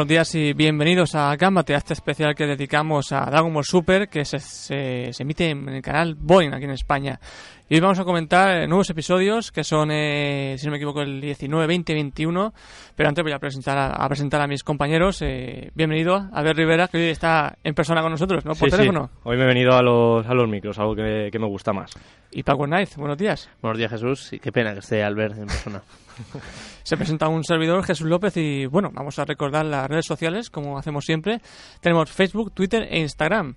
Buenos días y bienvenidos a Gambate, a este especial que dedicamos a Dragon Ball Super, que se, se, se emite en el canal Boeing aquí en España. Y hoy vamos a comentar nuevos episodios, que son, eh, si no me equivoco, el 19, 20, 21. Pero antes voy a presentar a, a presentar a mis compañeros. Eh, bienvenido, Albert Rivera, que hoy está en persona con nosotros, ¿no? Por Sí, sí. teléfono. Hoy me he venido a los, a los micros, algo que, que me gusta más. Y Paco Knight, buenos días. Buenos días, Jesús. Y qué pena que esté Albert en persona. Se presenta un servidor, Jesús López, y bueno, vamos a recordar las redes sociales, como hacemos siempre. Tenemos Facebook, Twitter e Instagram.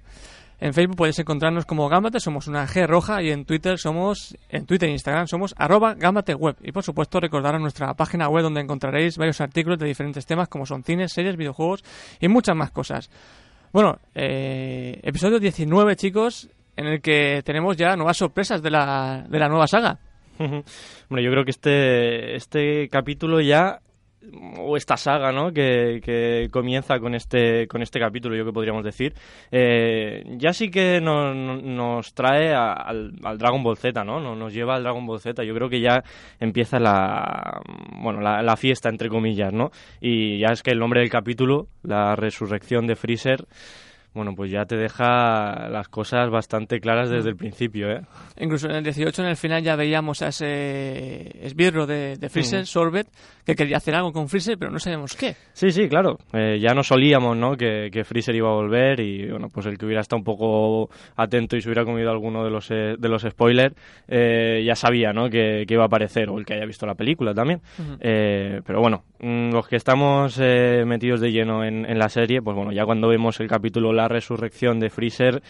En Facebook podéis encontrarnos como Gambate, somos una G roja, y en Twitter somos, en Twitter e Instagram somos arroba Gambate Web. Y por supuesto recordaros nuestra página web donde encontraréis varios artículos de diferentes temas como son cines, series, videojuegos y muchas más cosas. Bueno, eh, episodio 19 chicos, en el que tenemos ya nuevas sorpresas de la, de la nueva saga. Hombre, yo creo que este, este capítulo ya, o esta saga, ¿no? Que, que comienza con este, con este capítulo, yo que podríamos decir, eh, ya sí que nos, trae a- al, al Dragon Ball Z, ¿no? Nos lleva al Dragon Ball Z. Yo creo que ya empieza la, bueno, la, la fiesta, entre comillas, ¿no? Y ya es que el nombre del capítulo, la resurrección de Freezer, bueno, pues ya te deja las cosas bastante claras desde el principio, ¿eh? Incluso en el 18, en el final, ya veíamos a ese esbirro de, de Freezer, Mm. Sorbet, que quería hacer algo con Freezer, pero no sabemos qué. Sí, sí, claro. Eh, ya nos solíamos, ¿no? Que, que Freezer iba a volver y, bueno, pues el que hubiera estado un poco atento y se hubiera comido alguno de los, eh, de los spoilers, eh, ya sabía, ¿no? Que, que iba a aparecer, o el que haya visto la película también. Eh, pero bueno, mm, los que estamos eh, metidos de lleno en, en la serie, pues bueno, ya cuando vemos el capítulo La resurrección de Freezer,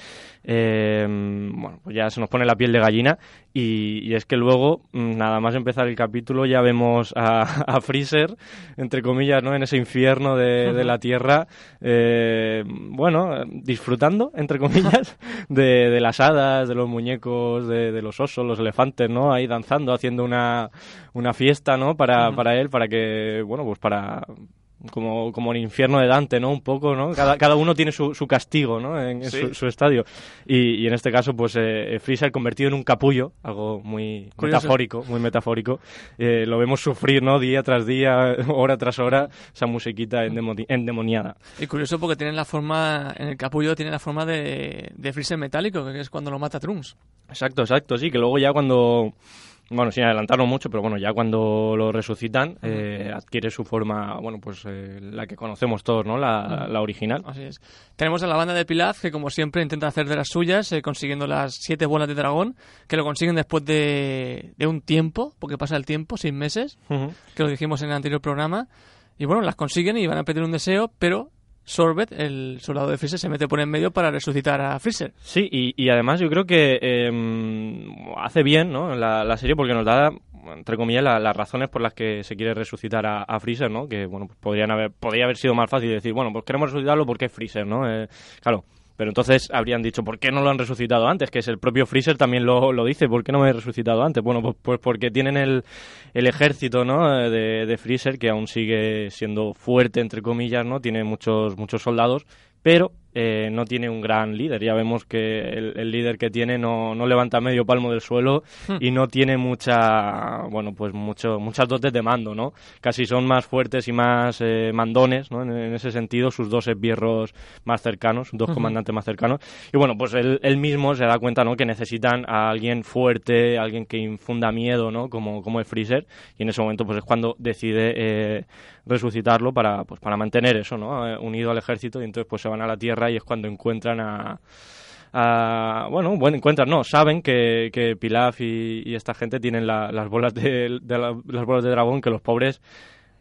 eh, bueno, pues ya se nos pone la piel de gallina y, y es que luego, mm, nada más empezar el capítulo, ya vemos a, a Freezer, entre comillas, ¿no? En ese infierno de, de la Tierra, eh, bueno, disfrutando, entre comillas, de, de las hadas, de los muñecos, de, de los osos, los elefantes, ¿no? Ahí danzando, haciendo una, una fiesta, ¿no? Para, para él, para que, bueno, pues para como, como el infierno de Dante, ¿no? Un poco, ¿no? Cada, cada uno tiene su, su castigo, ¿no? En, Sí. su, su estadio. Y, y en este caso, pues eh, Freezer convertido en un capullo, algo muy Curioso. metafórico, muy metafórico. Eh, lo vemos sufrir, ¿no? Día tras día, hora tras hora, esa musiquita endemoni- endemoniada. Y curioso porque tiene la forma, en el capullo tiene la forma de, de Freezer metálico, que es cuando lo mata Trunks. Exacto, exacto, sí, que luego ya cuando, bueno, sin adelantarlo mucho, pero bueno, ya cuando lo resucitan, eh, adquiere su forma, bueno, pues eh, la que conocemos todos, ¿no? La, la original. Así es. Tenemos a la banda de Pilaf, que como siempre intenta hacer de las suyas, eh, consiguiendo las siete bolas de dragón, que lo consiguen después de, de un tiempo, porque pasa el tiempo, seis meses, Ujú. que lo dijimos en el anterior programa. Y bueno, las consiguen y van a pedir un deseo, pero Sorbet, el soldado de Freezer, se mete por en medio para resucitar a Freezer. Sí, y, y además yo creo que eh, hace bien ¿no? la, la serie porque nos da, entre comillas, la- las razones por las que se quiere resucitar a, a Freezer, ¿no? Que, bueno, pues podrían haber, podría haber sido más fácil decir, bueno, pues queremos resucitarlo porque es Freezer, ¿no? Eh, claro. Pero entonces habrían dicho, ¿por qué no lo han resucitado antes? Que es el propio Freezer también lo, lo dice, ¿por qué no me he resucitado antes? Bueno, pues, pues porque tienen el, el ejército, ¿no? Eh, De, de Freezer, que aún sigue siendo fuerte, entre comillas, ¿no? Tiene muchos, muchos soldados, pero eh, no tiene un gran líder. Ya vemos que el, el líder que tiene no, no levanta medio palmo del suelo Hmm. y no tiene mucha, bueno, pues mucho, muchas dotes de mando, ¿no? Casi son más fuertes y más eh, mandones, ¿no? En, en ese sentido, sus dos esbirros más cercanos, sus dos comandantes más cercanos. Y bueno, pues él, él mismo se da cuenta, ¿no? Que necesitan a alguien fuerte, alguien que infunda miedo, ¿no? Como, como el Freezer. Y en ese momento, pues es cuando decide eh, resucitarlo para, pues, para mantener eso, ¿no? Unido al ejército. Y entonces, pues se van a la Tierra y es cuando encuentran a a- bueno, bueno, encuentran, no, saben que, que Pilaf y, y esta gente tienen la- las bolas de, de la- las bolas de dragón que los pobres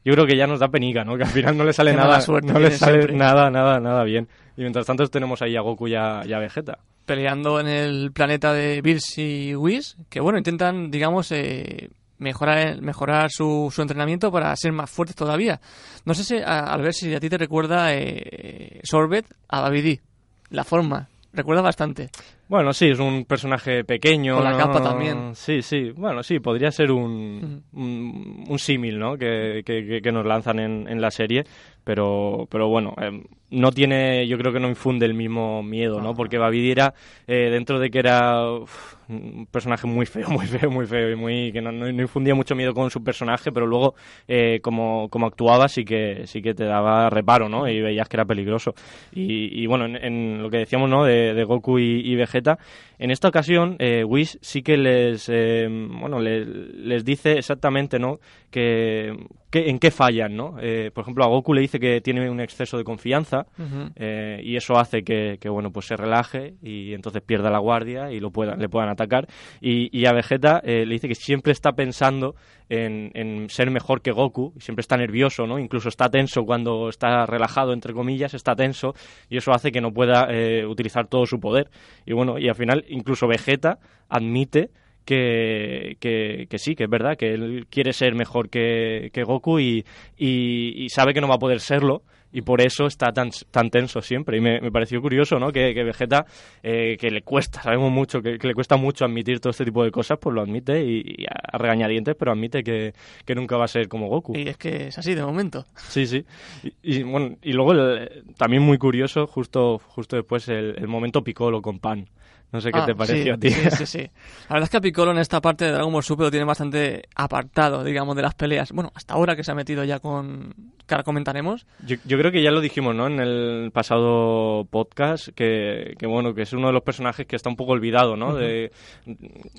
yo creo que ya nos da penica, ¿no? Que al final no les sale nada, no les sale siempre. nada, nada, nada bien. Y mientras tanto tenemos ahí a Goku y a, y a Vegeta. peleando en el planeta de Bills y Whis, que bueno, intentan, digamos, eh, mejorar, mejorar su, su entrenamiento para ser más fuertes todavía. No sé si, a- al ver si a ti te recuerda eh, Sorbet a Babidi, la forma, recuerda bastante. Bueno, sí, es un personaje pequeño. Con la ¿no? capa también. Sí, sí. Bueno, sí, podría ser un, un, un símil, ¿no? Que, que- que- que nos lanzan en, en la serie. Pero, pero bueno, eh, no tiene, yo creo que no infunde el mismo miedo, ¿no? Porque Babidi era, eh, dentro de que era uf, un personaje muy feo, muy feo, muy feo, y muy, que no, no- no infundía mucho miedo con su personaje, pero luego, eh, como, como actuaba, sí que, sí que te daba reparo, ¿no? Y veías que era peligroso. Y, y bueno, en, en lo que decíamos, ¿no? De, de Goku y, y Vegeta, en esta ocasión, eh, Whis sí que les, eh, bueno, les, les dice exactamente, ¿no? Que, que- en qué fallan, ¿no? Eh, por ejemplo, a Goku le dice que tiene un exceso de confianza eh, y eso hace que, que, bueno, pues se relaje y entonces pierda la guardia y lo puedan, le puedan atacar. Y, y a Vegeta eh, le dice que siempre está pensando en, en ser mejor que Goku, y siempre está nervioso, ¿no? Incluso está tenso cuando está relajado, entre comillas, está tenso y eso hace que no pueda eh, utilizar todo su poder. Y bueno, y al final incluso Vegeta admite que, que, que sí, que es verdad, que él quiere ser mejor que, que Goku y, y, y sabe que no va a poder serlo y por eso está tan, tan tenso siempre. Y me, me pareció curioso, ¿no? Que, Vegeta, eh, que le cuesta, sabemos mucho, que, le cuesta mucho admitir todo este tipo de cosas, pues lo admite y, y a regañadientes, pero admite que, que nunca va a ser como Goku. Y es que es así de momento. Sí, sí. Y, y, bueno, y luego el- también muy curioso, justo, justo después, el, el momento Piccolo con Pan. No sé qué Ah, te pareció sí, a ti. Sí, sí, sí. La verdad es que a Piccolo en esta parte de Dragon Ball Super lo tiene bastante apartado, digamos, de las peleas. Bueno, hasta ahora que se ha metido ya con... que ahora comentaremos. Yo, yo creo que ya lo dijimos, ¿no? En el pasado podcast, que, que bueno, que es uno de los personajes que está un poco olvidado, ¿no? De,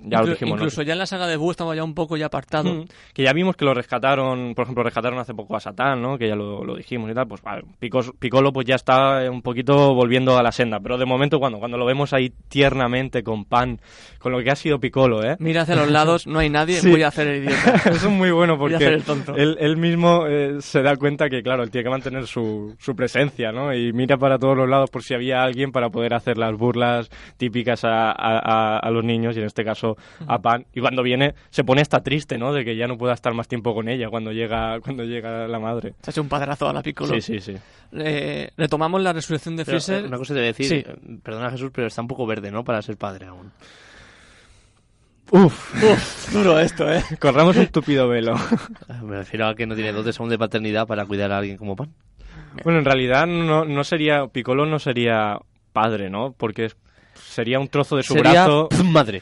ya lo dijimos, ¿no? Incluso ya en la saga de Buu estaba ya un poco ya apartado. Que ya vimos que lo rescataron, por ejemplo, rescataron hace poco a Satán, ¿no? Que ya lo, lo dijimos y tal. Pues vale, Picos- Piccolo pues ya está un poquito volviendo a la senda. Pero de momento, cuando, cuando lo vemos ahí con pan, con lo que ha sido Piccolo, ¿eh? Mira hacia los lados, no hay nadie, Sí. voy a hacer el idiota. Eso es muy bueno Voy a porque hacer el tonto. él, él mismo eh, se da cuenta que, claro, él tiene que mantener su, su presencia, ¿no? Y mira para todos los lados por si había alguien para poder hacer las burlas típicas a, a- a- a los niños y en este caso a Pan. Y cuando viene se pone hasta triste, ¿no? De que ya no pueda estar más tiempo con ella cuando llega, cuando llega la madre. Se ha hecho un padrazo a la Piccolo. Sí, sí, sí. Eh, retomamos la resurrección de Pero, Freezer. eh, una cosa te voy a decir, Sí. eh, perdona Jesús, pero está un poco verde, ¿no? Para ser padre aún. Uf, Uf, duro esto, ¿eh? corramos un tupido velo. Eh, Me refiero a que no tiene dotes aún de paternidad para cuidar a alguien como pan. bueno, en realidad no, no sería, Piccolo no sería padre, ¿no? Porque sería un trozo de su Sería brazo... madre.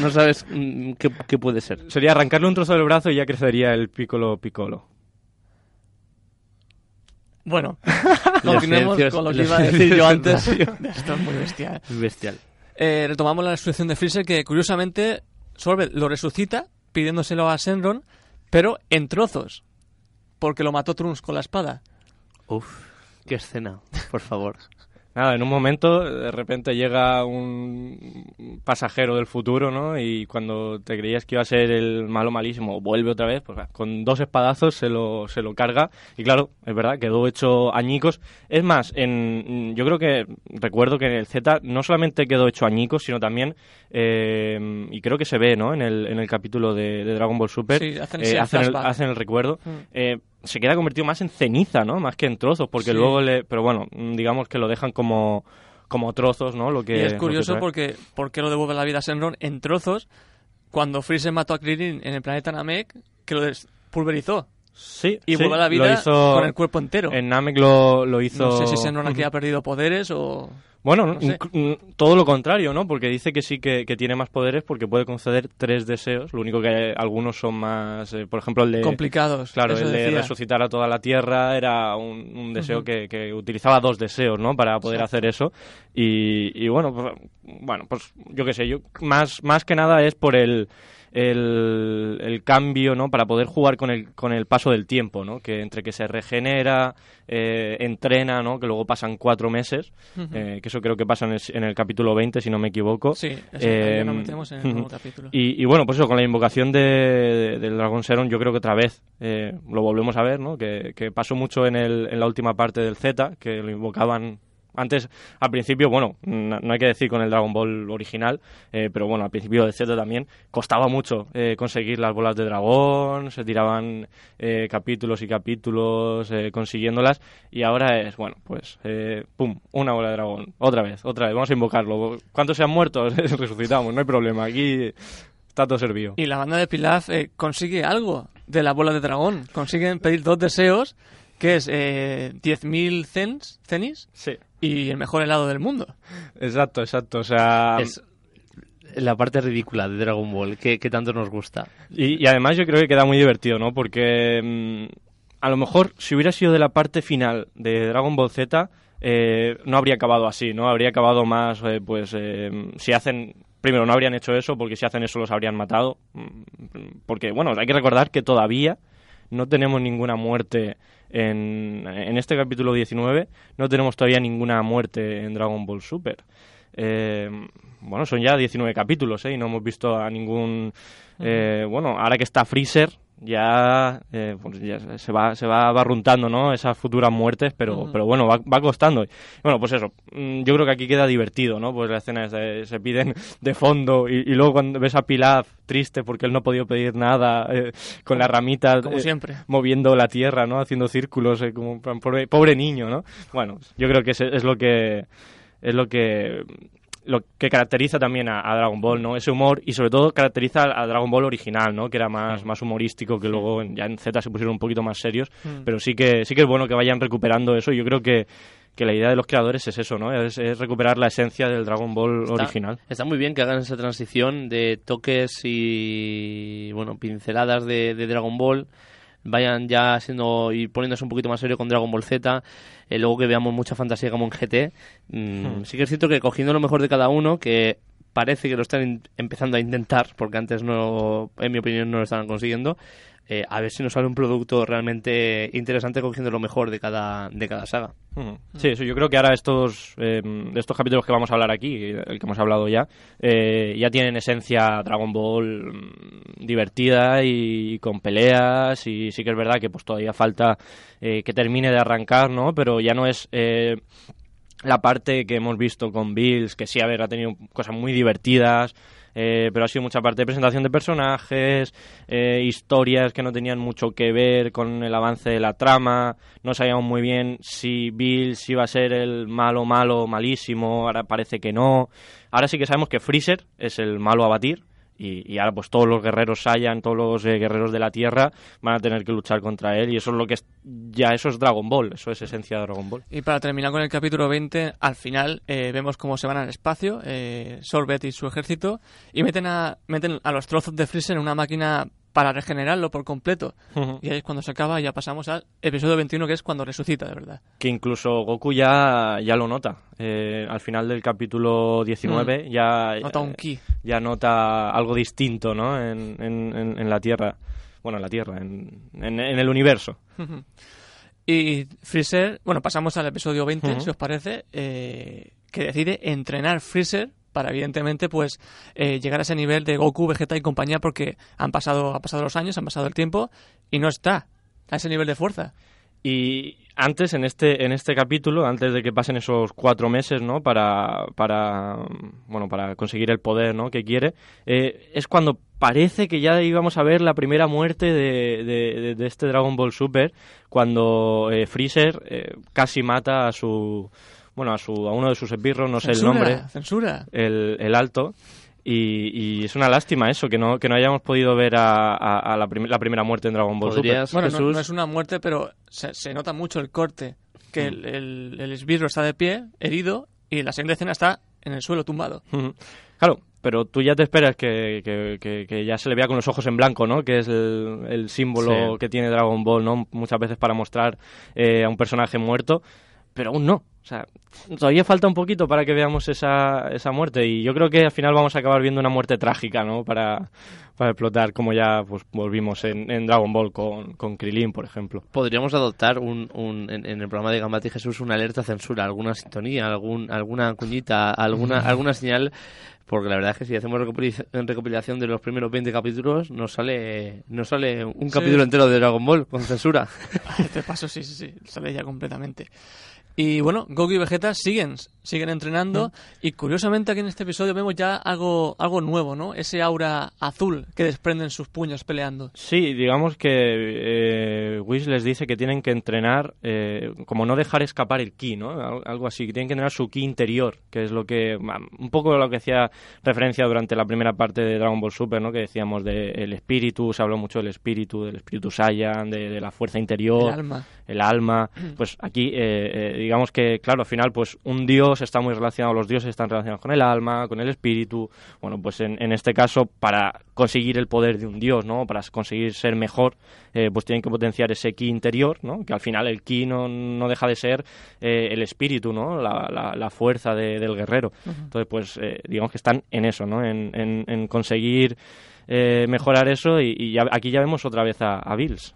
No sabes mm, qué, qué puede ser. Sería arrancarle un trozo del brazo y ya crecería el Piccolo Piccolo. Bueno, continuemos con lo que iba a decir yo antes. Esto es muy bestial. Es bestial. Eh, retomamos la resurrección de Freezer que curiosamente Sorbet lo resucita pidiéndoselo a Senron, pero en trozos, porque lo mató Trunks con la espada. Uf, qué escena, por favor. Nada, en un momento de repente llega un pasajero del futuro, ¿no? Y cuando te creías que iba a ser el malo malísimo, vuelve otra vez, pues con dos espadazos se lo, se lo carga. Y claro, es verdad, quedó hecho añicos. Es más, en, yo creo que recuerdo que en el Z no solamente quedó hecho añicos, sino también, eh, y creo que se ve, ¿no? En el, en el capítulo de, de Dragon Ball Super, Sí, hacen eh, hacen, el, hacen el recuerdo. Mm. Eh, se queda convertido más en ceniza, ¿no? Más que en trozos, porque Sí. luego le... Pero bueno, mm, digamos que lo dejan como, como trozos, ¿no? Lo que, y es curioso porque ¿por qué lo devuelve la vida a Senron en trozos cuando Freezer mató a Krillin en el planeta Namek que lo pulverizó Sí, y sí, vuelve a la vida con el cuerpo entero? En Namek lo, lo hizo... No sé si Senron aquí ha perdido poderes o... Bueno, no sé. inc- mm, todo lo contrario, ¿no? Porque dice que sí que, que tiene más poderes porque puede conceder tres deseos. Lo único que algunos son más... eh, por ejemplo, el de... complicados. Claro, el de resucitar a toda la Tierra era un, un deseo que, que utilizaba dos deseos, ¿no? Para poder hacer eso. Y, y bueno, pues, bueno, pues yo qué sé, yo más, más que nada es por el, el, el cambio, ¿no? Para poder jugar con el, con el paso del tiempo, ¿no? Que entre que se regenera, eh, entrena, ¿no? Que luego pasan cuatro meses, eh, que eso creo que pasa en el, en el capítulo 20, si no me equivoco. Sí, eso, Eh, ya nos metemos en el nuevo capítulo. Y, y bueno, pues eso, con la invocación de, de- del Dragón Seron, yo creo que otra vez eh, lo volvemos a ver, ¿no? Que, que pasó mucho en, el, en la última parte del Z, que lo invocaban Antes, al principio, bueno, no, hay que decir con el Dragon Ball original, eh, pero bueno, al principio de Z también costaba mucho eh, conseguir las bolas de dragón, se tiraban eh, capítulos y capítulos eh, consiguiéndolas, y ahora es, bueno, pues, eh, pum, una bola de dragón, otra vez, otra vez, vamos a invocarlo. ¿Cuántos se han muerto? Resucitamos, no hay problema, aquí está todo servido. Y la banda de Pilaf eh, consigue algo de la bola de dragón. Consiguen pedir dos deseos, que es eh, 10.000 cens, cenis Sí. y el mejor helado del mundo. Exacto, exacto. O sea, Es la parte ridícula de Dragon Ball, que, que tanto nos gusta. y, y además yo creo que queda muy divertido, ¿no? Porque mm, a lo mejor si hubiera sido de la parte final de Dragon Ball Z, eh, no habría acabado así, ¿no? Habría acabado más, eh, pues, eh, si hacen... Primero, no habrían hecho eso, porque si hacen eso los habrían matado. Mm, Porque, bueno, hay que recordar que todavía no tenemos ninguna muerte en, en este capítulo 19, no tenemos todavía ninguna muerte en Dragon Ball Super. Eh, bueno, son ya 19 capítulos, ¿eh? Y no hemos visto a ningún... eh, bueno, ahora que está Freezer, ya, eh, pues ya se va se va barruntando, ¿no? Esas futuras muertes, pero, pero bueno, va, va costando. Bueno, pues eso, mm, yo creo que aquí queda divertido, ¿no? Pues la escena es de- se piden de fondo y, y luego cuando ves a Pilaf triste porque él no ha podido pedir nada, eh, con la ramita Como eh, siempre. moviendo la tierra, ¿no? Haciendo círculos, eh, como pobre, pobre niño, ¿no? Bueno, yo creo que es, es lo que es lo que lo que caracteriza también a, a Dragon Ball, ¿no? Ese humor y sobre todo caracteriza a, Dragon Ball original, ¿no? Que era más, más humorístico, que luego en- ya en Z se pusieron un poquito más serios, Mm. pero sí que sí que es bueno que vayan recuperando eso. Yo creo que que la idea de los creadores es eso, ¿no? Es, es recuperar la esencia del Dragon Ball Está- original. Está muy bien que hagan esa transición de toques y bueno pinceladas de, de Dragon Ball vayan ya siendo y poniéndose un poquito más serio con Dragon Ball Z eh, luego que veamos mucha fantasía como en GT mm, Hmm. sí que es cierto que cogiendo lo mejor de cada uno que parece que lo están empezando a intentar porque antes no en mi opinión no lo estaban consiguiendo eh, a ver si nos sale un producto realmente interesante cogiendo lo mejor de cada de cada saga Ujú. Sí, eso, yo creo que ahora estos, eh, de estos capítulos que vamos a hablar aquí, el que hemos hablado ya, eh, ya tienen esencia Dragon Ball mm, divertida y con peleas y sí que es verdad que pues todavía falta eh, que termine de arrancar, ¿no? Pero ya no es... eh, la parte que hemos visto con Bills, que sí, a ver, ha tenido cosas muy divertidas, eh, pero ha sido mucha parte de presentación de personajes, eh, historias que no tenían mucho que ver con el avance de la trama, no sabíamos muy bien si Bills iba a ser el malo, malo, malísimo, ahora parece que no. Ahora sí que sabemos que Freezer es el malo a batir. Y, ahora pues todos los guerreros Saiyan, todos los eh, guerreros de la Tierra van a tener que luchar contra él y eso es lo que es, ya eso es Dragon Ball, eso es esencia de Dragon Ball. Y para terminar con el capítulo 20, al final eh, vemos cómo se van al espacio, eh, Sorbet y su ejército, y meten a, meten a los trozos de Freezer en una máquina para regenerarlo por completo. Y ahí es cuando se acaba y ya pasamos al episodio 21, que es cuando resucita, de verdad. que incluso Goku ya, ya lo nota. Eh, al final del capítulo 19 ya, Nota un eh, ki. ya nota algo distinto ¿no? en, en- en- en la Tierra. Bueno, en la Tierra, en, el universo. Y Freezer, bueno, pasamos al episodio 20, Ujú. si os parece, eh, que decide entrenar Freezer para evidentemente pues eh, llegar a ese nivel de Goku, Vegeta y compañía porque han pasado, ha pasado los años, han pasado el tiempo y no está a ese nivel de fuerza. Y antes, en este, en este capítulo, antes de que pasen esos cuatro meses, ¿no? Para, para, bueno, para conseguir el poder, ¿no? Que quiere, eh, es cuando parece que ya íbamos a ver la primera muerte de, de- este Dragon Ball Super, cuando eh, Freezer eh, casi mata a su, bueno, a su, a uno de sus esbirros, no sé el nombre, Censura. el, el alto. Y, y es una lástima eso, que no, que no hayamos podido ver a, a- a la, prim- la primera muerte en Dragon Ball Super. Bueno, no, Jesús no es una muerte, pero se, se nota mucho el corte, que el, el, el esbirro está de pie, herido, y la siguiente escena está en el suelo tumbado. Claro, pero tú ya te esperas que, que- que- que ya se le vea con los ojos en blanco, ¿no? Que es el, el símbolo Sí. que tiene Dragon Ball, ¿no? Muchas veces para mostrar eh, a un personaje muerto, pero aún no. O sea, todavía falta un poquito para que veamos esa, esa muerte y yo creo que al final vamos a acabar viendo una muerte trágica, ¿no? Para, para explotar, como ya pues volvimos en, en Dragon Ball con, con Krilin, por ejemplo. podríamos adoptar un, un- en, en el programa de Gambati Jesús una alerta censura, alguna sintonía, algún, alguna cuñita, alguna, alguna señal, porque la verdad es que si hacemos recopila- recopilación de los primeros 20 capítulos, nos sale, nos sale un Sí. capítulo entero de Dragon Ball con censura. Este paso sí, sí, sí, sale ya completamente. Y bueno, Goku y Vegeta siguen, siguen entrenando y curiosamente aquí en este episodio vemos ya algo, algo nuevo, ¿no? Ese aura azul que desprenden sus puños peleando. Sí, digamos que eh, Whis les dice que tienen que entrenar, eh, como no dejar escapar el ki, ¿no? Al- Algo así, que tienen que entrenar su ki interior, que es lo que, un poco lo que hacía referencia durante la primera parte de Dragon Ball Super, ¿no? Que decíamos del espíritu, se habló mucho del espíritu, del espíritu Saiyan, de, de la fuerza interior El alma. el alma, pues aquí eh, eh, digamos que, claro, al final pues un dios está muy relacionado, los dioses están relacionados con el alma, con el espíritu, bueno, pues en, en este caso para conseguir el poder de un dios, ¿no? Para conseguir ser mejor, eh, pues tienen que potenciar ese ki interior, ¿no? Que al final el ki no, no deja de ser eh, el espíritu, ¿no? La, la- la fuerza de- del guerrero. Entonces, pues eh, digamos que están en eso, ¿no? En, en- en conseguir eh, mejorar eso y, y ya- aquí ya vemos otra vez a, a Bills.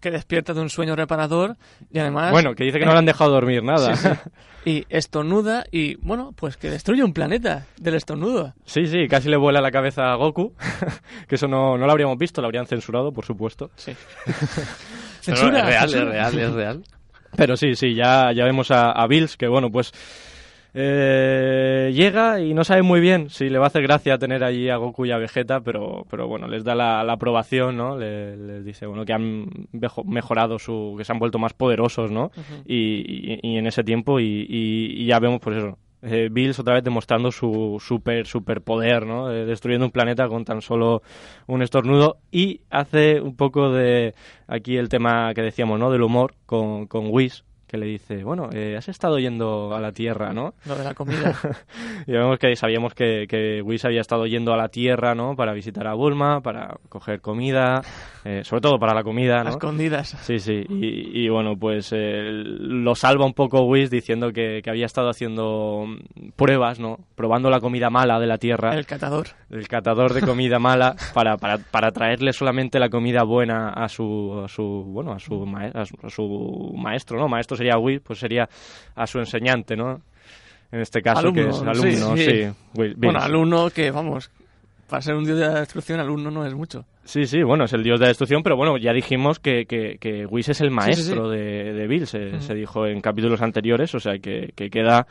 Que despierta de un sueño reparador y además... Bueno, que dice que no le han dejado dormir nada. Sí, sí. Y estornuda y, bueno, pues que destruye un planeta del estornudo. Sí, sí, casi le vuela la cabeza a Goku, que eso no, no lo habríamos visto, lo habrían censurado, por supuesto. Sí. Censura, es real, es real, es real. Pero sí, sí, ya, ya vemos a, a Bills, que bueno, pues eh, llega y no sabe muy bien si le va a hacer gracia tener allí a Goku y a Vegeta, pero, pero bueno, les da la, la aprobación, ¿no? Le- les dice, bueno, que han mejo- mejorado su, que se han vuelto más poderosos, ¿no? y, y- y en ese tiempo y, y- y ya vemos, pues eso, eh, Bills otra vez demostrando su super, super poder, ¿no? Eh, destruyendo un planeta con tan solo un estornudo y hace un poco de aquí el tema que decíamos, ¿no? Del humor con, con Whis, que le dice, bueno, eh, has estado yendo a la Tierra, ¿no? Lo de la comida. y vemos que sabíamos que, que Whis había estado yendo a la Tierra, ¿no? Para visitar a Bulma, para coger comida, eh, sobre todo para la comida, a ¿no? escondidas. Sí, sí, y, y bueno, pues eh, lo salva un poco Whis diciendo que, que había estado haciendo pruebas, ¿no? Probando la comida mala de la Tierra, El catador. el catador de comida mala, para, para, para traerle solamente la comida buena a su, a su bueno, a su, mae- a su, a su maestro, ¿no? Maestro sería Whis, pues sería a su enseñante, ¿no? En este caso, que es Alumno, alumno, sí, sí. sí. Whis- Bueno, alumno que, vamos, para ser un dios de la destrucción, alumno no es mucho. Sí, sí, bueno, es el dios de la destrucción, pero bueno, ya dijimos que, que, que Whis es el sí, maestro sí. de, de Bill, se, se dijo en capítulos anteriores, o sea que, que queda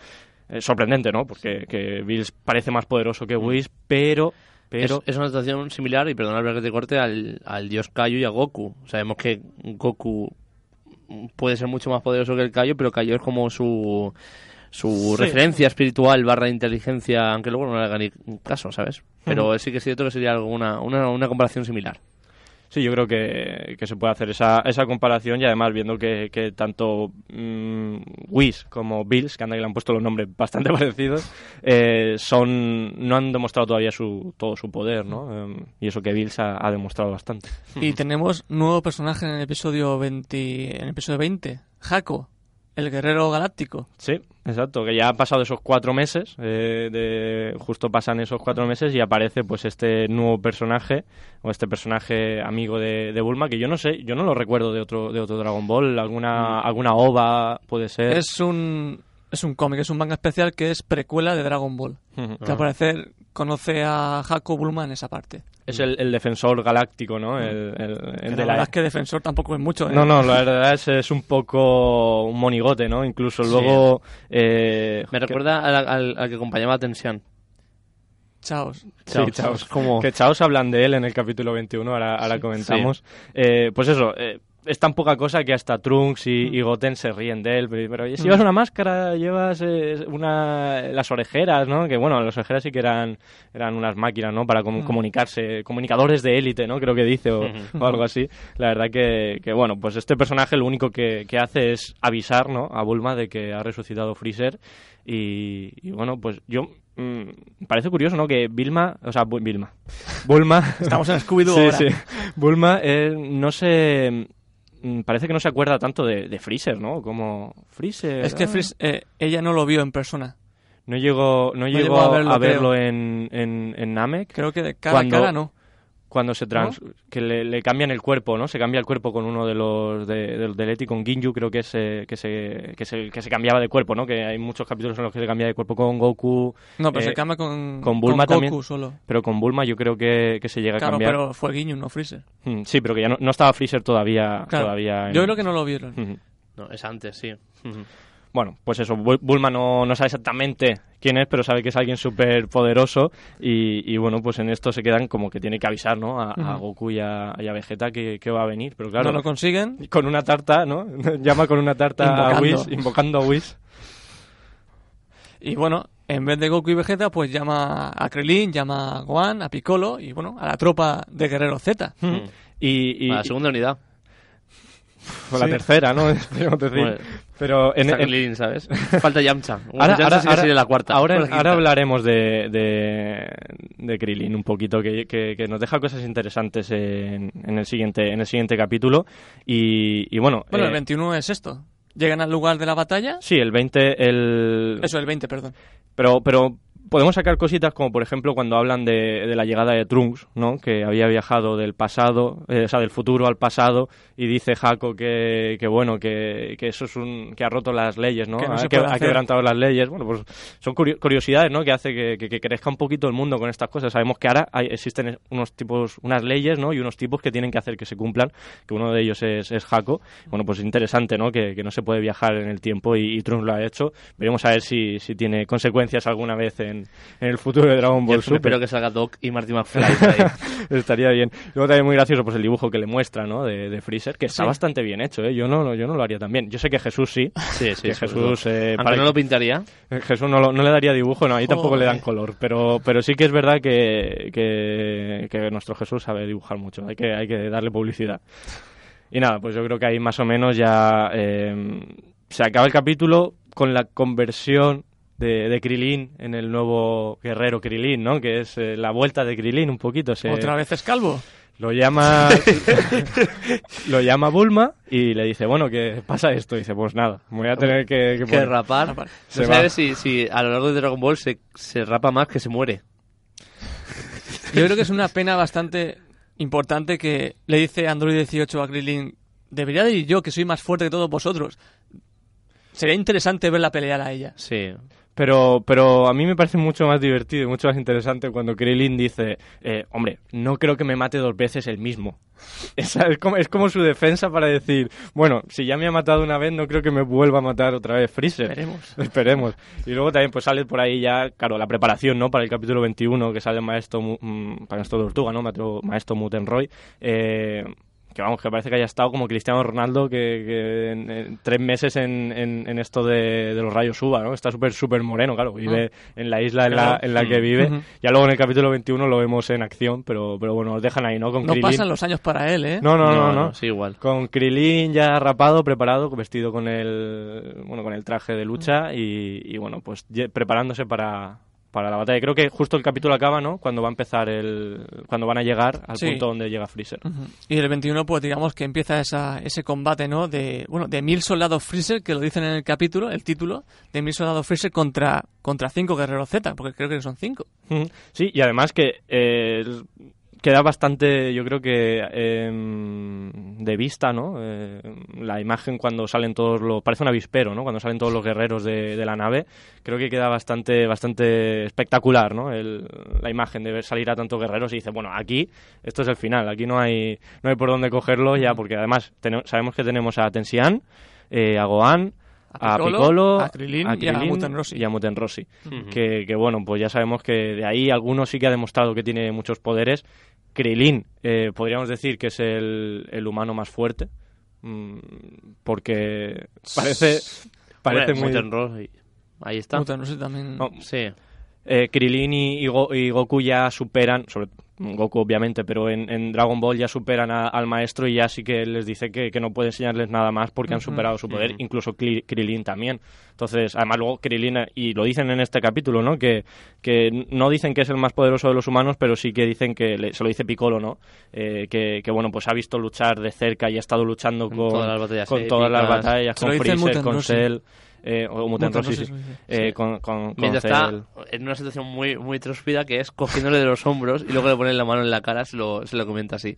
eh, sorprendente, ¿no? Porque que Bills parece más poderoso que Whis, pero... pero es, es una situación similar, y perdona que te corte, al, al dios Kaio y a Goku. Sabemos que Goku puede ser mucho más poderoso que el Kaio, pero Kaio es como su su Sí. referencia espiritual barra inteligencia, aunque luego no le haga ni caso, ¿sabes? Pero sí que es cierto que sería algo- una, una, una comparación similar. Sí, yo creo que, que se puede hacer esa, esa comparación y además viendo que, que tanto mm, Whis como Bills, que anda que le han puesto los nombres bastante parecidos, eh, son no han demostrado todavía su, todo su poder, ¿no? Em, y eso que Bills ha, ha demostrado bastante. Y tenemos nuevo personaje en el episodio 20, en el episodio 20, Jaco, el guerrero galáctico. Sí, exacto, que ya han pasado esos cuatro meses, eh, de, justo pasan esos cuatro meses y aparece pues este nuevo personaje, o este personaje amigo de, de Bulma, que yo no sé, yo no lo recuerdo de otro, de otro Dragon Ball, alguna, alguna ova puede ser. Es un es un cómic, es un manga especial que es precuela de Dragon Ball. Que al parecer conoce a Jaco Bulma en esa parte. Es el, el defensor galáctico, ¿no? El, el- Que el la de la- verdad es que defensor tampoco es mucho. ¿eh? No, no, la verdad es, es un poco un monigote, ¿no? Incluso Sí. luego... eh, Me que- recuerda al, al- al que acompañaba a Tensian. Chaos. Sí, Chaos. Chaos. Como- Que Chaos hablan de él en el capítulo 21, ahora, ahora comentamos. Eh, pues eso, eh, es tan poca cosa que hasta Trunks y, y Goten se ríen de él. Pero, pero si llevas una máscara, llevas eh, una, las orejeras, ¿no? Que bueno, las orejeras sí que eran, eran unas máquinas, ¿no? Para com- comunicarse, comunicadores de élite, ¿no? Creo que dice, o, o algo así. La verdad que, que, bueno, pues este personaje lo único que, que hace es avisar, ¿no? A Bulma de que ha resucitado Freezer. Y, y bueno, pues yo... mm, parece curioso, ¿no? Que Vilma, o sea, Vilma, Bulma... Estamos en Scooby-Doo sí, ahora. sí. Bulma eh, no se... mm, Parece que no se acuerda tanto de, de Freezer, ¿no? Como Freezer... Es que ah. Eh, ella no lo vio en persona. No llegó, no llegó llegó a verlo, a verlo creo. en, en, en Namek. Creo que de cara Cuando- a cara no. Cuando se trans... que le, le cambian el cuerpo, ¿no? Se cambia el cuerpo con uno de los de, del del Eti, con Ginyu, creo que es eh, que se, que se que se cambiaba de cuerpo, ¿no? Que hay muchos capítulos en los que se cambia de cuerpo con Goku, No, pero eh, se cambia con, con Bulma Goku también. solo. pero con Bulma yo creo que, que se llega a Claro, cambiar. pero fue Guiño, no Freezer. Mm, Sí, pero que ya no, no estaba Freezer todavía. Claro. todavía en- Yo creo que no lo vieron. No, es antes, sí. Ujú. Bueno, pues eso, Bul- Bulma no, no sabe exactamente quién es, pero sabe que es alguien súper poderoso y, y, bueno, pues en esto se quedan como que tiene que avisar, ¿no? A. Goku y a, y a Vegeta que, que va a venir, pero claro, No lo consiguen. con una tarta, ¿no? Llama con una tarta a. Whis, invocando a Whis. Y bueno, en vez de Goku y Vegeta, pues llama a Krillin, llama a Gohan, a Piccolo y bueno, a la tropa de Guerrero Z. Y, y, A la segunda unidad. o la tercera, ¿no? Decir. Bueno, pero en, en- Krillin, ¿sabes? Falta Yamcha. Ahora, Yamcha ahora- sí que ahora- sería la cuarta. ahora- la ahora hablaremos de, de, de Krillin un poquito, que, que- que nos deja cosas interesantes en, en el siguiente en el siguiente capítulo. Y, y bueno, Bueno, eh, el 21 es esto. Llegan al lugar de la batalla. sí, el 20, el, Eso, el 20, perdón. pero, pero podemos sacar cositas como por ejemplo cuando hablan de, de la llegada de Trunks, ¿no? Que había viajado del pasado, eh, o sea, del futuro al pasado y dice Jaco que, que bueno, que, que eso es un que ha roto las leyes, ¿no? Que no ha, que- quebrantado las leyes. Bueno, pues son curio- curiosidades, ¿no? Que hace que, crezca un poquito el mundo con estas cosas. Sabemos que ahora hay- existen unos tipos, unas leyes, ¿no? Y unos tipos que tienen que hacer que se cumplan, que uno de ellos es, es Jaco. Bueno, pues es interesante, ¿no? Que, que no se puede viajar en el tiempo y, y Trunks lo ha hecho. Veremos a ver si, si tiene consecuencias alguna vez en, en el futuro de Dragon Ball Yo Super. espero que salga Doc y Marty McFly. Estaría bien. Luego también muy gracioso pues el dibujo que le muestra, ¿no? De, de Freezer, que está Sí. bastante bien hecho, ¿eh? Yo no, yo no lo haría tan bien. Yo sé que Jesús sí. Sí, sí, que Jesús, eh, para- no lo pintaría. Eh, Jesús no, lo- no le daría dibujo, no, ahí tampoco le dan color, pero, pero sí que es verdad que, que, que nuestro Jesús sabe dibujar mucho, hay que, hay que darle publicidad. Y nada, pues yo creo que ahí más o menos ya eh, se acaba el capítulo con la conversión de, de Krilin en el nuevo guerrero Krilin, ¿no? Que es eh, la vuelta de Krilin un poquito. Se, Otra vez es calvo. lo llama lo llama Bulma y le dice, bueno, ¿qué pasa esto? Y dice, pues nada, me voy a tener que, que rapar. Rapar. No Se sabes si, si a lo largo de Dragon Ball se, se rapa más que se muere. Yo creo que es una pena bastante importante que le dice Android 18 a Krillin, debería de ir yo, que soy más fuerte que todos vosotros. Sería interesante verla pelear a ella. Sí. Pero, pero a mí me parece mucho más divertido y mucho más interesante cuando Krillin dice, eh, hombre, no creo que me mate dos veces el mismo. Esa es, como, es como su defensa para decir, bueno, si ya me ha matado una vez, no creo que me vuelva a matar otra vez Freezer. Veremos. Esperemos. Y luego también pues sale por ahí ya, claro, la preparación, ¿no? Para el capítulo 21 que sale el maestro, mm, maestro Tortuga, ¿no? Maestro, maestro Mutenroy. Eh, que vamos, que parece que haya estado como Cristiano Ronaldo que, que en, en tres meses en, en, en esto de, de los rayos suba, ¿no? Está súper, súper moreno, claro. Vive en la isla en la, en la que vive. Ujú. Ya luego en el capítulo 21 lo vemos en acción, pero, pero bueno, nos dejan ahí, ¿no? Con No Krilin. pasan los años para él, ¿eh? No, no, no, no. Sí, igual. Con Krilin ya rapado, preparado, vestido con el bueno con el traje de lucha y, y, bueno, pues preparándose para, para la batalla. Creo que justo el capítulo acaba, ¿no? Cuando va a empezar el cuando van a llegar al Sí. punto donde llega Freezer. Y el 21, pues digamos que empieza esa, ese combate, ¿no? De, bueno, de mil soldados Freezer, que lo dicen en el capítulo, el título, de mil soldados Freezer contra, contra cinco guerreros Z, porque creo que son cinco. Sí, y además que eh, queda bastante, yo creo que em, de vista, ¿no? Eh, la imagen cuando salen todos los... Parece un avispero, ¿no? Cuando salen todos los guerreros de, la nave. Creo que queda bastante bastante espectacular, ¿no? El- la imagen de ver salir a tantos guerreros y dice, bueno, aquí esto es el final. Aquí no hay, no hay por dónde cogerlo ya, porque además sabemos que tenemos a Tensian, eh, a Gohan, A a Piccolo, a Krilin y a Muten Rossi. y a Muten Rossi. que, que, bueno, pues ya sabemos que de ahí algunos sí que ha demostrado que tiene muchos poderes. Krilin, eh, podríamos decir que es el, el humano más fuerte, mm, porque parece, parece Hombre, muy... Ahí está. Muten Rossi también. No, Sí. Eh, Krilin y, y Go- y Goku ya superan, sobre Goku obviamente, pero en, en Dragon Ball ya superan a- al maestro y ya sí que les dice que, que no puede enseñarles nada más porque han superado su poder, incluso Kri- Krilin también. Entonces, además luego Krilin, y lo dicen en este capítulo, ¿no? Que, que no dicen que es el más poderoso de los humanos, pero sí que dicen que, le- se lo dice Piccolo, ¿no? Eh, que, que, bueno, pues ha visto luchar de cerca y ha estado luchando con, todas las batallas con todas las batallas, con Freezer, con. Cell, eh, o Rossi, Rossi sí. Eh, con, con, con Mientras está en una situación muy, muy tróspida que es cogiéndole de los hombros y luego le ponen la mano en la cara, se lo, se lo comenta así.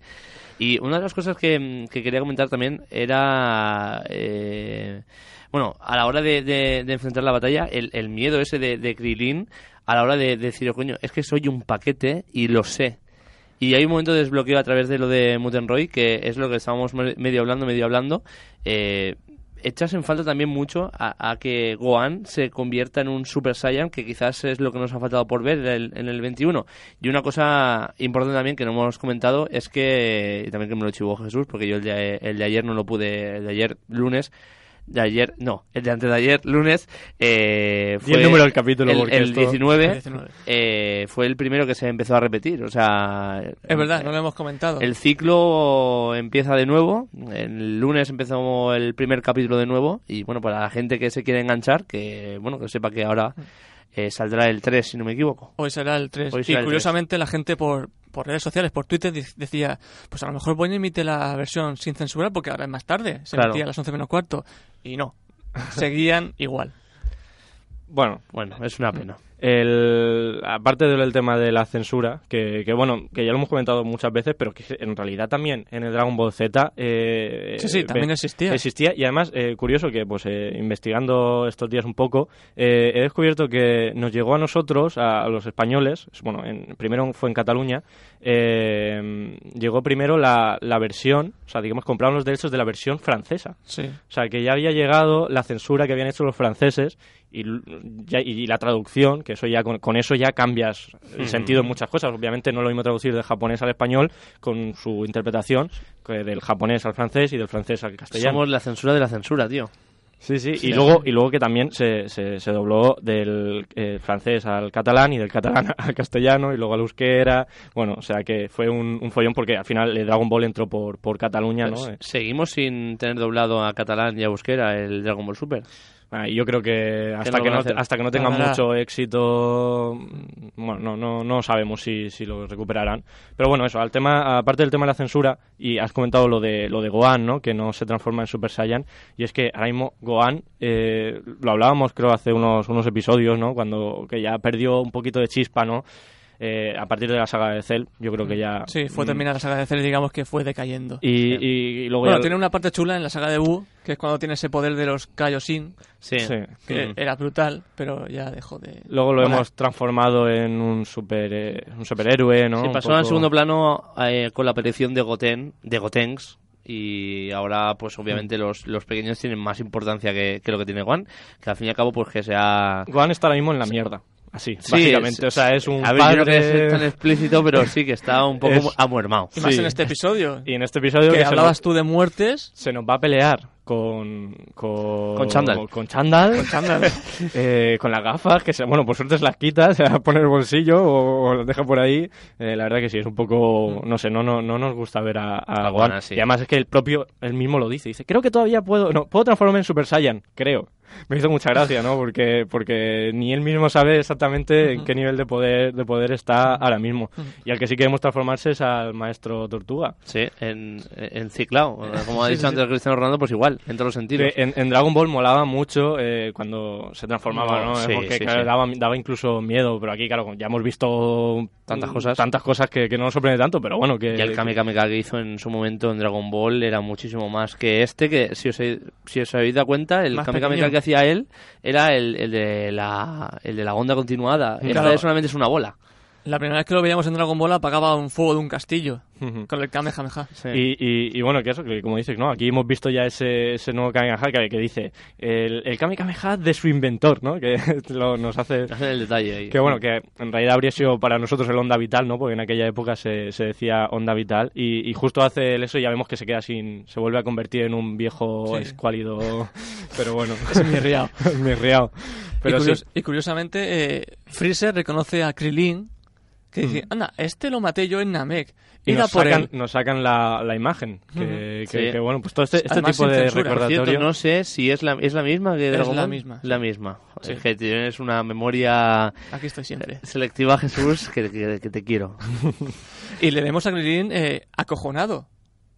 Y una de las cosas que, que quería comentar también era... eh, bueno, a la hora de, de- de enfrentar la batalla, el, el miedo ese de, de Krilin a la hora de, de decir, coño, es que soy un paquete y lo sé. Y hay un momento de desbloqueo a través de lo de Mutenroy, que es lo que estábamos me- medio hablando, medio hablando. Eh, echas en falta también mucho a, que Gohan se convierta en un Super Saiyan, que quizás es lo que nos ha faltado por ver en el, en el 21. Y una cosa importante también que no hemos comentado es que, y también que me lo chivó Jesús, porque yo el de, el de ayer no lo pude, el de ayer lunes, de ayer, no, el de antes de ayer, lunes, eh, fue el número del capítulo, el, porque el esto- 19, El 19. eh, fue el primero que se empezó a repetir, o sea... Es verdad, no lo hemos comentado. El ciclo empieza de nuevo. El lunes empezó el primer capítulo de nuevo. Y bueno, para la gente que se quiere enganchar, que bueno, que sepa que ahora eh, saldrá el 3, si no me equivoco. Hoy será el 3. Hoy Y el curiosamente la gente por, por redes sociales, por Twitter, decía, pues a lo mejor Boeing emite la versión sin censura porque ahora es más tarde. Se Claro. emitía a las 11 menos cuarto. Y no. Seguían igual. Bueno, Bueno, es una pena. El, aparte del tema de la censura, que, que, bueno, que ya lo hemos comentado muchas veces, pero que en realidad también en el Dragon Ball Z eh, Sí, sí, también ve- existía. Existía y además, eh, curioso que pues eh, investigando estos días un poco, eh, he descubierto que nos llegó a nosotros, a, a los españoles, bueno, en- primero fue en Cataluña, eh, llegó primero la, la versión, o sea, digamos, compraron los derechos de la versión francesa. Sí. O sea, que ya había llegado la censura que habían hecho los franceses y, ya- y la traducción, que eso ya con, con eso ya cambias el sentido en muchas cosas. Obviamente no es lo mismo traducir del japonés al español con su interpretación que del japonés al francés y del francés al castellano. Somos la censura de la censura, tío. Sí, sí, y luego y luego que también se, se, se dobló del eh, francés al catalán y del catalán al castellano y luego al euskera. Bueno, o sea que fue un, un follón porque al final el Dragon Ball entró por, por Cataluña, ¿no? Pues, Seguimos sin tener doblado a catalán y a euskera el Dragon Ball Super. Ah, y yo creo que hasta que no, hasta que no tengan mucho éxito, mm, bueno, no, no, no sabemos si, si lo recuperarán. Pero bueno, eso, al tema, aparte del tema de la censura, y has comentado lo de lo de Gohan, ¿no? Que no se transforma en Super Saiyan, y es que ahora mismo Gohan, eh, lo hablábamos creo hace unos, unos episodios, ¿no? Cuando que ya perdió un poquito de chispa, ¿no? Eh, a partir de la saga de Cell, yo creo que ya... Sí, fue mm, terminar la saga de Cell, digamos que fue decayendo. Y, y- y luego bueno, ya- tiene una parte chula en la saga de Wu, que es cuando tiene ese poder de los Kaioshin, Sí. Sí. que Mm. era brutal, pero ya dejó de... Luego lo hemos transformado en un super eh, un superhéroe, ¿no? Sí, pasó poco- al segundo plano eh, con la aparición de Goten, de Gotenks. Y ahora, pues obviamente, los, los pequeños tienen más importancia que, que lo que tiene Juan. Que al fin y al cabo, pues que sea. Gohan está ahora mismo en la mierda. Así, Sí, básicamente. es- o sea, es un A ver, yo no padre... que tan explícito, pero sí que está un poco Es- amuermado. Y más Sí. en este episodio, Y en este episodio que hablabas nos, tú de muertes... se nos va a pelear con... Con, Con chándal. Con chándal. eh, con las gafas, que se, bueno, por suerte se las quita, se las pone en el bolsillo o, o las deja por ahí. Eh, la verdad que sí, es un poco... No sé, no, no, no nos gusta ver a, a A Gohan. Gohan así. Y además es que el propio, él mismo lo dice. Dice, creo que todavía puedo... No, puedo transformarme en Super Saiyan, creo. Me hizo mucha gracia, ¿no? Porque, porque ni él mismo sabe exactamente en qué nivel de poder, de poder está ahora mismo. Y al que sí queremos transformarse es al maestro Tortuga. Sí, en, en ciclado. Como ha Sí, dicho sí, antes Cristiano Ronaldo, pues igual, en todos los sentidos. En, en Dragon Ball molaba mucho eh, cuando se transformaba, ¿no? Sí, Porque sí, claro, sí. Daba, daba incluso miedo, pero aquí, claro, ya hemos visto Tantas cosas. tantas cosas que, que no nos sorprende tanto, pero bueno, que... Y el Kame Kame Ka que hizo en su momento en Dragon Ball era muchísimo más que este, que si os, he- si os habéis dado cuenta, el Kame Kame que hacía él era el, el de la el de la onda continuada. Claro. vez solamente es una bola. La primera vez que lo veíamos en Dragon Ball apagaba un fuego de un castillo con el Kamehameha. Y, y, y bueno, que eso, que como dices, ¿no? Aquí hemos visto ya ese, ese nuevo Kamehameha que, que dice el, el Kamehameha de su inventor, ¿no? Que lo- nos hace... Hacen el detalle ahí. Que bueno, que en realidad habría sido para nosotros el onda vital, ¿no? Porque en aquella época se, se decía onda vital y, y justo hace eso y ya vemos que se queda sin, se vuelve a convertir en un viejo Sí. escuálido, pero bueno, Es mi riao. mi riao. Pero y, sí, curios- y curiosamente, eh, Freezer reconoce a Krillin que dice, anda, este lo maté yo en Namek. y nos por sacan, él. nos sacan la, la imagen, que, Ujú. que- Sí. que, bueno, pues todo este, este Además, tipo de censura. Por recordatorio... cierto, no sé si es la, es la misma que Es Dragon la misma, La misma. Sí. Es que tienes una memoria Aquí estoy siempre. selectiva, Jesús, que, que- que te quiero. Y le vemos a Krillin eh, acojonado.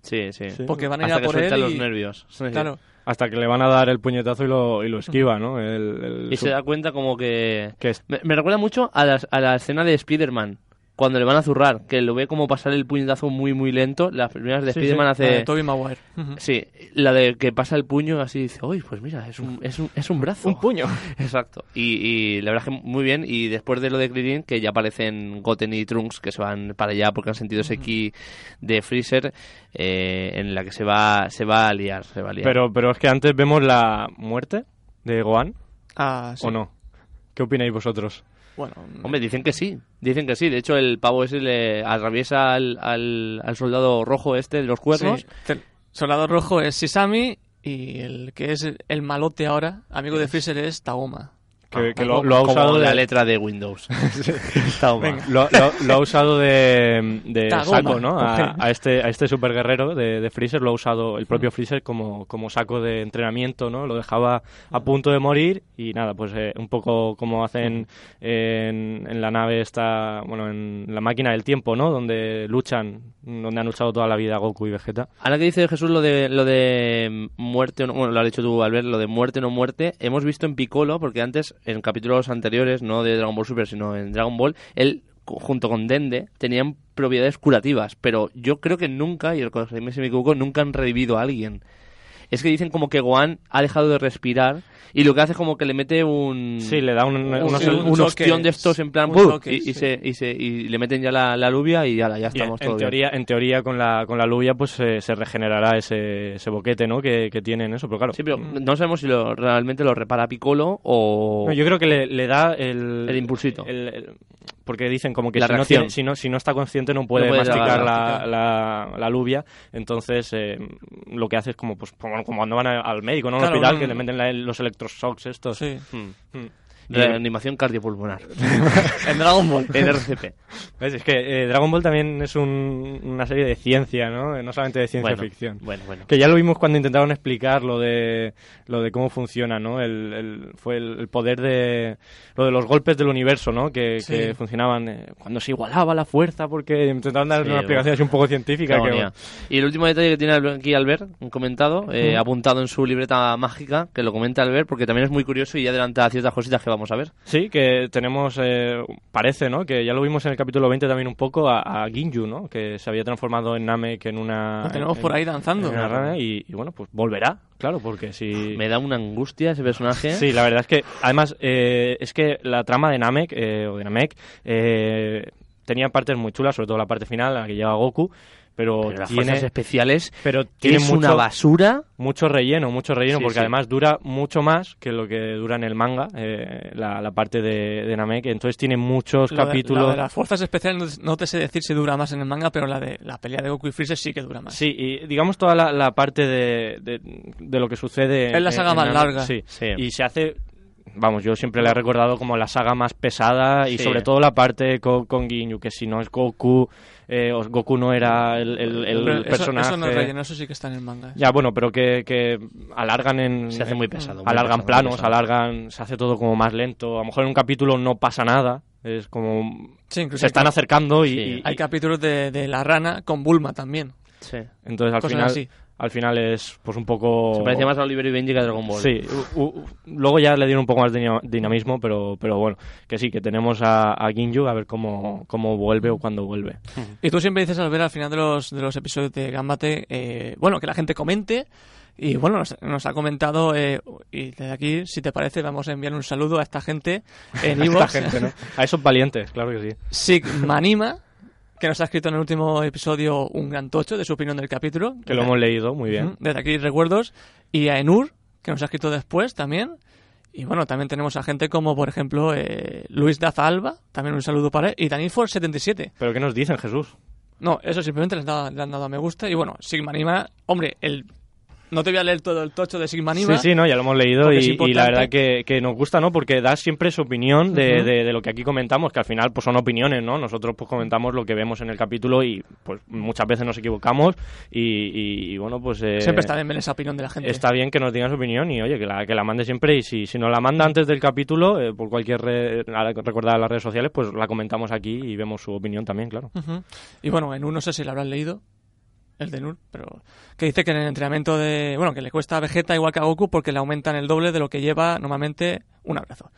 Sí, sí. Sí. Porque van a ir Hasta a que por suelta él los y... nervios. Sí. Claro. Hasta que le van a dar el puñetazo y lo, y lo esquiva, ¿no? El, el- Y se da cuenta como que... que es- Me, me recuerda mucho a la, a la escena de Spider-Man. Cuando le van a zurrar, que lo ve como pasar el puñetazo muy, muy lento. Las primeras de Sí, Spider-Man sí, hace... la de Tobey Maguire. Sí, la de que pasa el puño así dice, uy, pues mira, es un, es un, es un brazo. Un puño. Exacto. Y, y la verdad es que muy bien. Y después de lo de Krillin, que ya aparecen Goten y Trunks, que se van para allá porque han sentido ese ki de Freezer, eh, en la que se va, se va a liar. Se va a liar. Pero, pero es que antes vemos la muerte de Gohan, Ah, sí. ¿o no? ¿Qué opináis vosotros? Bueno, Hombre, dicen que sí. Dicen que sí. De hecho, el pavo ese le atraviesa al, al, al soldado rojo este de los cuernos. sí. El soldado rojo es Sisami y el que es el malote ahora, amigo de Freezer, es Taoma. Que, que lo, lo ha como usado la de, letra de Windows. Lo, lo- lo ha usado de, saco, ¿no? A, este, a este super guerrero de, de Freezer lo ha usado el propio Freezer como, como saco de entrenamiento, ¿no? Lo dejaba a punto de morir y nada, pues eh, un poco como hacen en, en la nave esta, bueno, en la máquina del tiempo, ¿no? Donde luchan, donde han luchado toda la vida Goku y Vegeta. Ahora que dice Jesús lo de lo de muerte o no, bueno, lo has dicho tú Albert, lo de muerte o no muerte, hemos visto en Piccolo, porque antes, en capítulos anteriores, no de Dragon Ball Super, sino en Dragon Ball, él junto con Dende tenían propiedades curativas, pero yo creo que nunca, y el si me equivoco, nunca han revivido a alguien. Es que dicen como que Gohan ha dejado de respirar y lo que hace es como que le mete un... Sí, le da un, un, un- un un choque, ostión de estos en plan y, se, y, se, y le meten ya la, la alubia y ya, ya Y en, estamos todos bien. en teoría con la con la lubia pues eh, se regenerará ese, ese boquete, ¿no? Que, que tienen eso, pero claro. Sí, pero no sabemos si lo, realmente lo repara Piccolo o... No, yo creo que le, le da el, El impulsito. el- el- porque dicen como que La si no, tiene- si, no, si no está consciente no puede, No puede masticar la, la, la alubia. Entonces eh, lo que hace es como, pues, como cuando van a- al médico, ¿no? Al Claro, hospital, un- que le meten la- los electroshocks estos. Sí. Mm, mm. Y- Reanimación cardiopulmonar. En Dragon Ball. en RCP. ¿ves? Es que eh, Dragon Ball también es un- una serie de ciencia, ¿no? No solamente de ciencia bueno, ficción. Bueno, bueno. Que ya lo vimos cuando intentaron explicar lo de lo de cómo funciona, ¿no? El, el- fue el, el poder de lo de los golpes del universo, ¿no? Que, Sí. que funcionaban eh, cuando se igualaba la fuerza, porque intentaron dar Sí, una explicación así un poco científica. Que. Y el último detalle que tiene aquí Albert comentado, eh, apuntado en su libreta mágica, que lo comenta Albert, porque también es muy curioso y ya adelanta ciertas cositas que vamos a ver. sí, que tenemos, eh, parece, ¿no? Que ya lo vimos en el capítulo 20 también un poco a, a Ginyu, ¿no? Que se había transformado en Namek en una... Lo tenemos en- por ahí danzando. en una rana y, y bueno, pues volverá, claro, porque si... Me da una angustia ese personaje. Sí, la verdad es que, además, eh, es que la trama de Namek, eh, o de Namek, eh, tenía partes muy chulas, sobre todo la parte final, en la que llega Goku, pero, Pero las tiene, fuerzas especiales pero tiene es mucho, una basura. mucho relleno, mucho relleno, Sí, porque sí. además dura mucho más que lo que dura en el manga, eh, la, la parte de, de Namek, entonces tiene muchos Lo de- capítulos... la de las fuerzas especiales no, no te sé decir si dura más en el manga, pero la de la pelea de Goku y Freezer sí que dura más. Sí, y digamos toda la, la parte de, de, de lo que sucede... Es la saga en más larga. Sí, Sí. y se hace vamos yo siempre la he recordado como la saga más pesada y Sí. sobre todo la parte con, con Ginyu que si no es Goku eh, Goku no era el, el- el Pero eso- personaje Eso, no es relleno, eso sí que está en el manga. ya bueno pero que, que alargan en Se hace muy pesado. muy alargan pesado, planos pesado. alargan se hace todo como más lento a lo mejor en un capítulo no pasa nada es como Sí, incluso se están acercando y, Sí. y- hay capítulos de, de la rana con Bulma también. Sí. entonces al Cosas final así. Al final es pues un poco Se parecía más a Oliver y Benji que a Dragon Ball. Sí, u- u- luego ya le dieron un poco más de dinam- dinamismo, pero, pero bueno, que sí, que tenemos a, a Ginyu a ver cómo, cómo vuelve o cuándo vuelve. Y tú siempre dices al ver al final de los, de los episodios de Gambate, eh, bueno, que la gente comente. Y bueno, nos, nos ha comentado, eh, y desde aquí, si te parece, vamos a enviar un saludo a esta gente en A esta gente, ¿no? A esos valientes, claro que sí. Sigmanima, que nos ha escrito en el último episodio un gran tocho de su opinión del capítulo. Que lo hemos leído, muy bien. Desde aquí recuerdos. Y a Enur, que nos ha escrito después también. Y bueno, también tenemos a gente como, por ejemplo, eh, Luis Daza Alba, también un saludo para él. Y Danifor77. Pero ¿qué nos dicen, Jesús? No, eso simplemente le han, dado, le han dado a me gusta. Y bueno, Sigmanima, hombre, el... no te voy a leer todo el tocho de Sigmanima. Sí, sí, no, ya lo hemos leído y, y la verdad que, que nos gusta, ¿no? Porque da siempre su opinión de, de- de lo que aquí comentamos, que al final pues son opiniones, ¿no? Nosotros pues comentamos lo que vemos en el capítulo y pues muchas veces nos equivocamos y, y- y, bueno, pues... eh, Siempre está bien ver esa opinión de la gente. Está bien que nos digan su opinión y oye, que la, que la mande siempre y si, si nos la manda antes del capítulo, eh, por cualquier red, recordar las redes sociales, pues la comentamos aquí y vemos su opinión también, claro. Y bueno, en no sé si lo habrán leído, el de Nur, pero que dice que en el entrenamiento de... Bueno, que le cuesta a Vegeta igual que a Goku porque le aumentan el doble de lo que lleva normalmente un abrazo.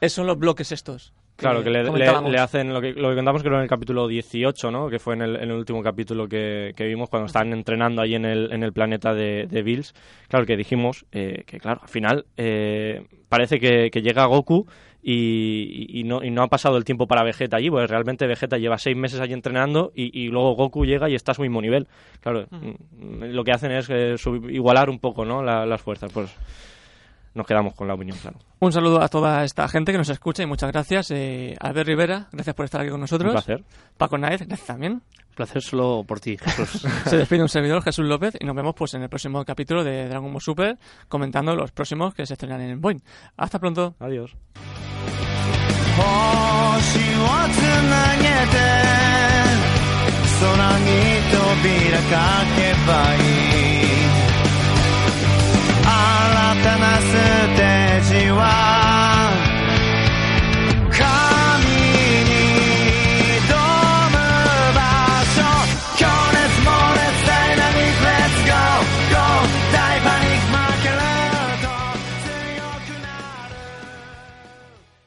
Esos son los bloques estos. Claro, que le, le- comentábamos. le hacen lo que, lo que contamos creo en el capítulo 18, ¿no? Que fue en el, en el último capítulo que, que vimos cuando estaban entrenando ahí en el, en el planeta de, de Bills. Claro, que dijimos eh, que, claro, al final eh, parece que, que llega Goku y, y no, y no ha pasado el tiempo para Vegeta allí, pues realmente Vegeta lleva seis meses allí entrenando y, y luego Goku llega y está a su mismo nivel. Claro, mm, lo que hacen es eh, sub- igualar un poco, ¿no? La- las fuerzas, pues nos quedamos con la opinión, claro. Un saludo a toda esta gente que nos escucha y muchas gracias. Eh, Albert Rivera, gracias por estar aquí con Un nosotros. placer. Paco Naez, gracias también. placer solo por ti, Jesús. Se despide un servidor, Jesús López, y nos vemos pues en el próximo capítulo de Dragon Ball Super, comentando los próximos que se estrenan en Boeing. Hasta pronto. Adiós. 星をつなげて空に扉かけばいい。新たなステージは